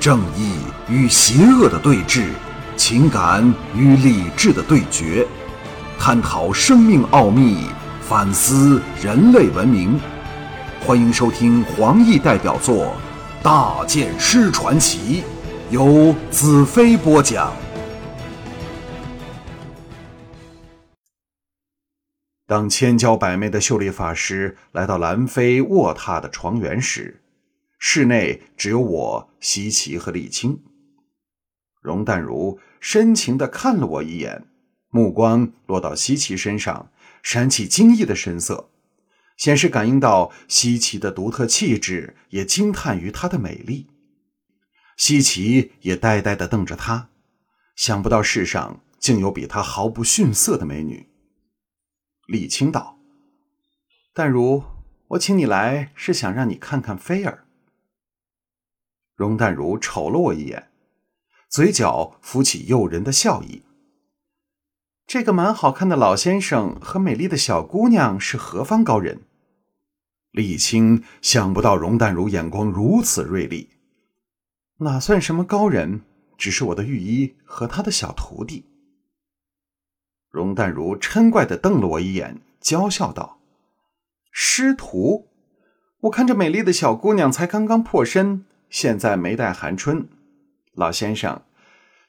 正义与邪恶的对峙，情感与理智的对决，探讨生命奥秘，反思人类文明。欢迎收听黄奕代表作《大剑师传奇》，由子飞播讲。当千娇百媚的秀丽法师来到兰妃卧榻的床缘时，室内只有我、西岐和李青。容淡如深情地看了我一眼，目光落到西岐身上，闪起惊异的神色，先是感应到西岐的独特气质，也惊叹于她的美丽。西岐也呆呆地瞪着他，想不到世上竟有比她毫不逊色的美女。李青道：“淡如，我请你来是想让你看看菲儿。”容淡如瞅了我一眼，嘴角浮起诱人的笑意。这个蛮好看的老先生和美丽的小姑娘是何方高人？李青想不到容淡如眼光如此锐利，哪算什么高人？只是我的御医和他的小徒弟。容淡如嗔怪的瞪了我一眼，娇笑道：“师徒，我看这美丽的小姑娘才刚刚破身，现在没带寒春。老先生，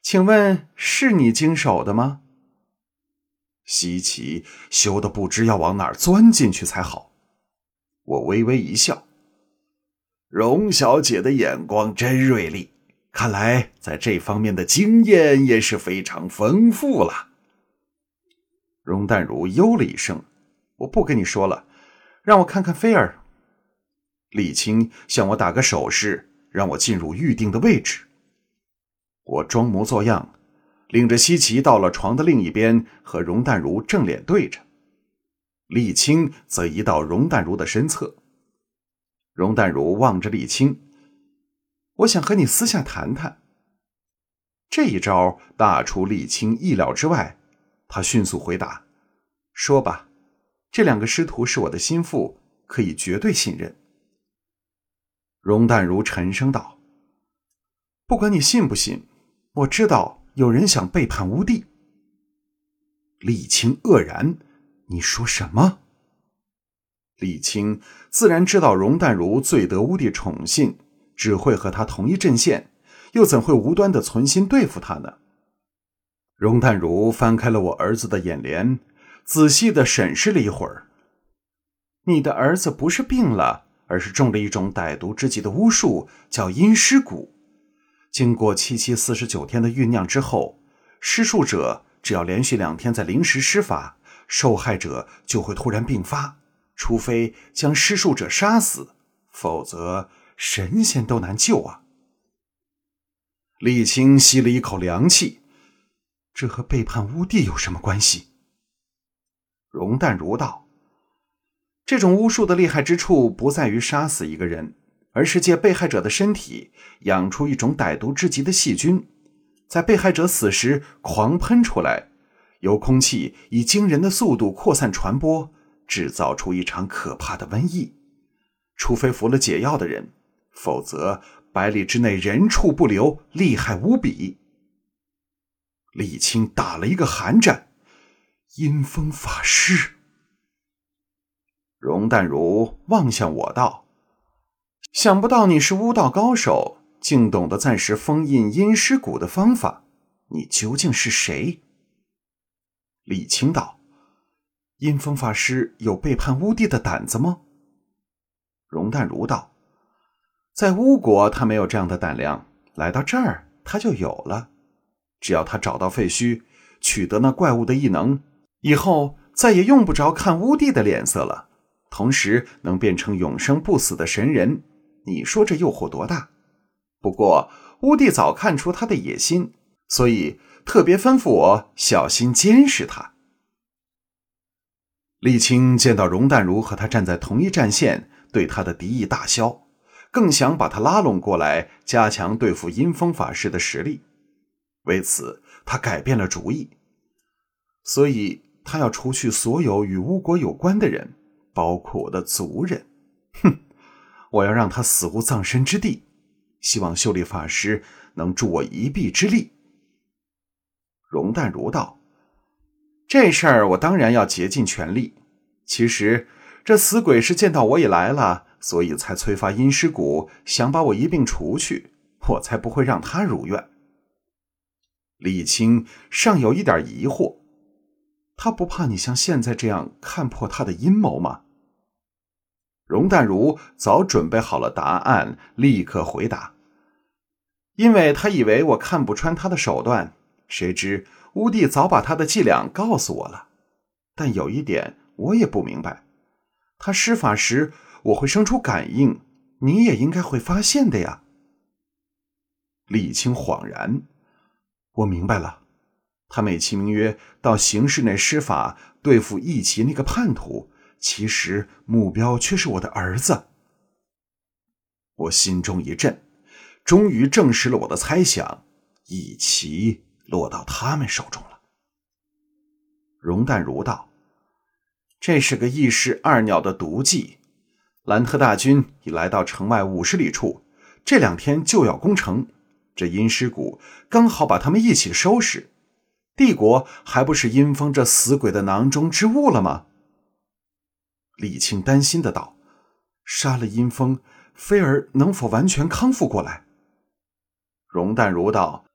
请问是你经手的吗？”西岐羞得不知要往哪儿钻进去才好。我微微一笑：“荣小姐的眼光真锐利，看来在这方面的经验也是非常丰富了。”容淡如哟了一声：“我不跟你说了，让我看看菲儿。”李青向我打个手势，让我进入预定的位置。我装模作样，领着西岐到了床的另一边，和容淡如正脸对着。沥青则移到容淡如的身侧。容淡如望着沥青：“我想和你私下谈谈。”这一招大出沥青意料之外。他迅速回答：“说吧，这两个师徒是我的心腹，可以绝对信任。”容淡如沉声道：“不管你信不信，我知道有人想背叛乌帝。”李青愕然：“你说什么？”李青自然知道容淡如最得乌帝宠信，只会和他同一阵线，又怎会无端的存心对付他呢？容淡如翻开了我儿子的眼帘，仔细的审视了一会儿。你的儿子不是病了，而是中了一种歹毒之极的巫术，叫阴尸蛊。经过七七四十九天的酝酿之后，施术者只要连续两天在临时施法，受害者就会突然病发。除非将施术者杀死，否则神仙都难救啊！李青吸了一口凉气。这和背叛乌帝有什么关系？容淡如道：“这种巫术的厉害之处不在于杀死一个人，而是借被害者的身体养出一种歹毒至极的细菌，在被害者死时狂喷出来，由空气以惊人的速度扩散传播，制造出一场可怕的瘟疫。除非服了解药的人，否则百里之内人畜不留，厉害无比。”李青打了一个寒战，阴风法师。容淡如望向我道：“想不到你是巫道高手，竟懂得暂时封印阴尸蛊的方法。你究竟是谁？”李青道：“阴风法师有背叛巫帝的胆子吗？”容淡如道：“在巫国，他没有这样的胆量；来到这儿，他就有了。”只要他找到废墟，取得那怪物的异能，以后再也用不着看巫帝的脸色了。同时能变成永生不死的神人，你说这诱惑多大？不过乌帝早看出他的野心，所以特别吩咐我小心监视他。沥青见到容淡如和他站在同一战线，对他的敌意大消，更想把他拉拢过来，加强对付阴风法师的实力。为此，他改变了主意，所以他要除去所有与巫国有关的人，包括我的族人。哼，我要让他死无葬身之地。希望秀丽法师能助我一臂之力。容淡如道：“这事儿我当然要竭尽全力。其实这死鬼是见到我也来了，所以才催发阴尸谷，想把我一并除去，我才不会让他如愿。”李青尚有一点疑惑：“他不怕你像现在这样看破他的阴谋吗？”容淡如早准备好了答案，立刻回答：“因为他以为我看不穿他的手段，谁知乌帝早把他的伎俩告诉我了。但有一点我也不明白，他施法时我会生出感应，你也应该会发现的呀。”李青恍然：“我明白了，他美其名曰到刑室内施法对付义奇那个叛徒。”其实目标却是我的儿子。我心中一震，终于证实了我的猜想：一齐落到他们手中了。容淡如道：“这是个一石二鸟的毒计。兰特大军已来到城外五十里处，这两天就要攻城。这阴尸谷刚好把他们一起收拾。帝国还不是阴风这死鬼的囊中之物了吗？”李青担心的道：“杀了阴风，菲儿能否完全康复过来？”容淡如道：“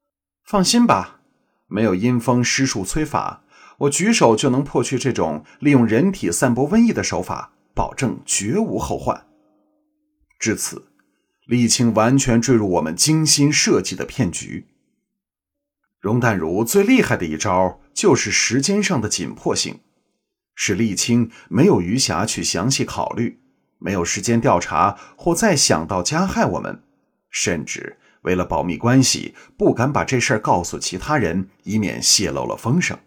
放心吧，没有阴风施术催法，我举手就能破去这种利用人体散播瘟疫的手法，保证绝无后患。”至此，李青完全坠入我们精心设计的骗局。容淡如最厉害的一招就是时间上的紧迫性。使沥青没有余暇去详细考虑，没有时间调查或再想到加害我们，甚至为了保密关系，不敢把这事儿告诉其他人，以免泄露了风声。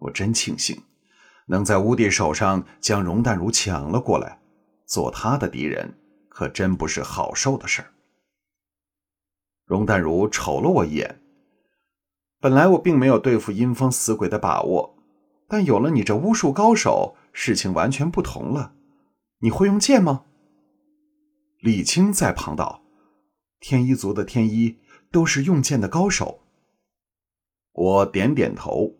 我真庆幸能在乌帝手上将容淡如抢了过来，做他的敌人可真不是好受的事儿。容淡如瞅了我一眼，本来我并没有对付阴风死鬼的把握。但有了你这巫术高手，事情完全不同了。你会用剑吗？李青在旁道：“天一族的天一都是用剑的高手。”我点点头，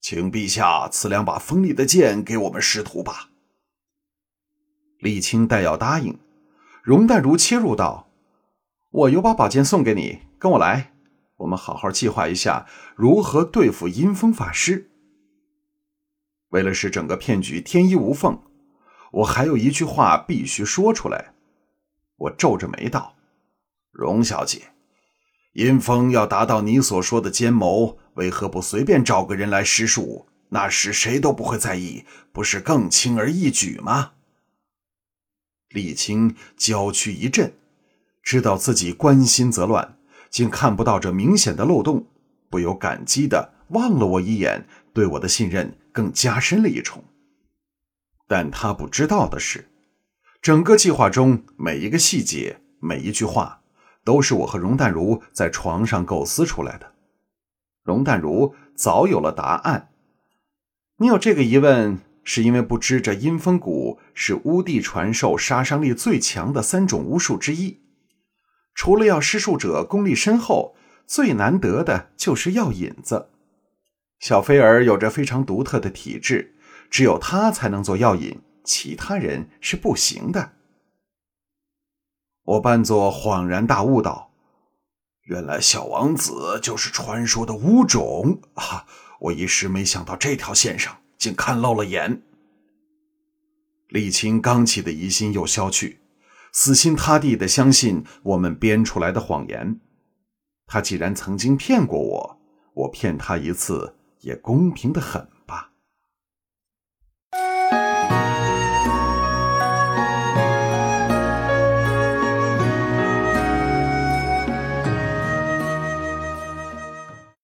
请陛下赐两把锋利的剑给我们师徒吧。李青待要答应，容淡如切入道：“我有把宝剑送给你，跟我来，我们好好计划一下如何对付阴风法师。”为了使整个骗局天衣无缝，我还有一句话必须说出来。我皱着眉道：“荣小姐，阴风要达到你所说的奸谋，为何不随便找个人来施术？那时谁都不会在意，不是更轻而易举吗？”李青娇躯一震，知道自己关心则乱，竟看不到这明显的漏洞，不由感激的望了我一眼，对我的信任。更加深了一重，但他不知道的是，整个计划中每一个细节、每一句话，都是我和容淡如在床上构思出来的。容淡如早有了答案。你有这个疑问，是因为不知这阴风谷是巫帝传授杀伤力最强的三种巫术之一。除了要施术者功力深厚，最难得的就是药引子。小菲儿有着非常独特的体质，只有他才能做药引，其他人是不行的。我扮作恍然大悟道：“原来小王子就是传说的巫种啊！我一时没想到这条线上，竟看漏了眼。”李青刚起的疑心又消去，死心塌地的相信我们编出来的谎言。他既然曾经骗过我，我骗他一次。也公平的很。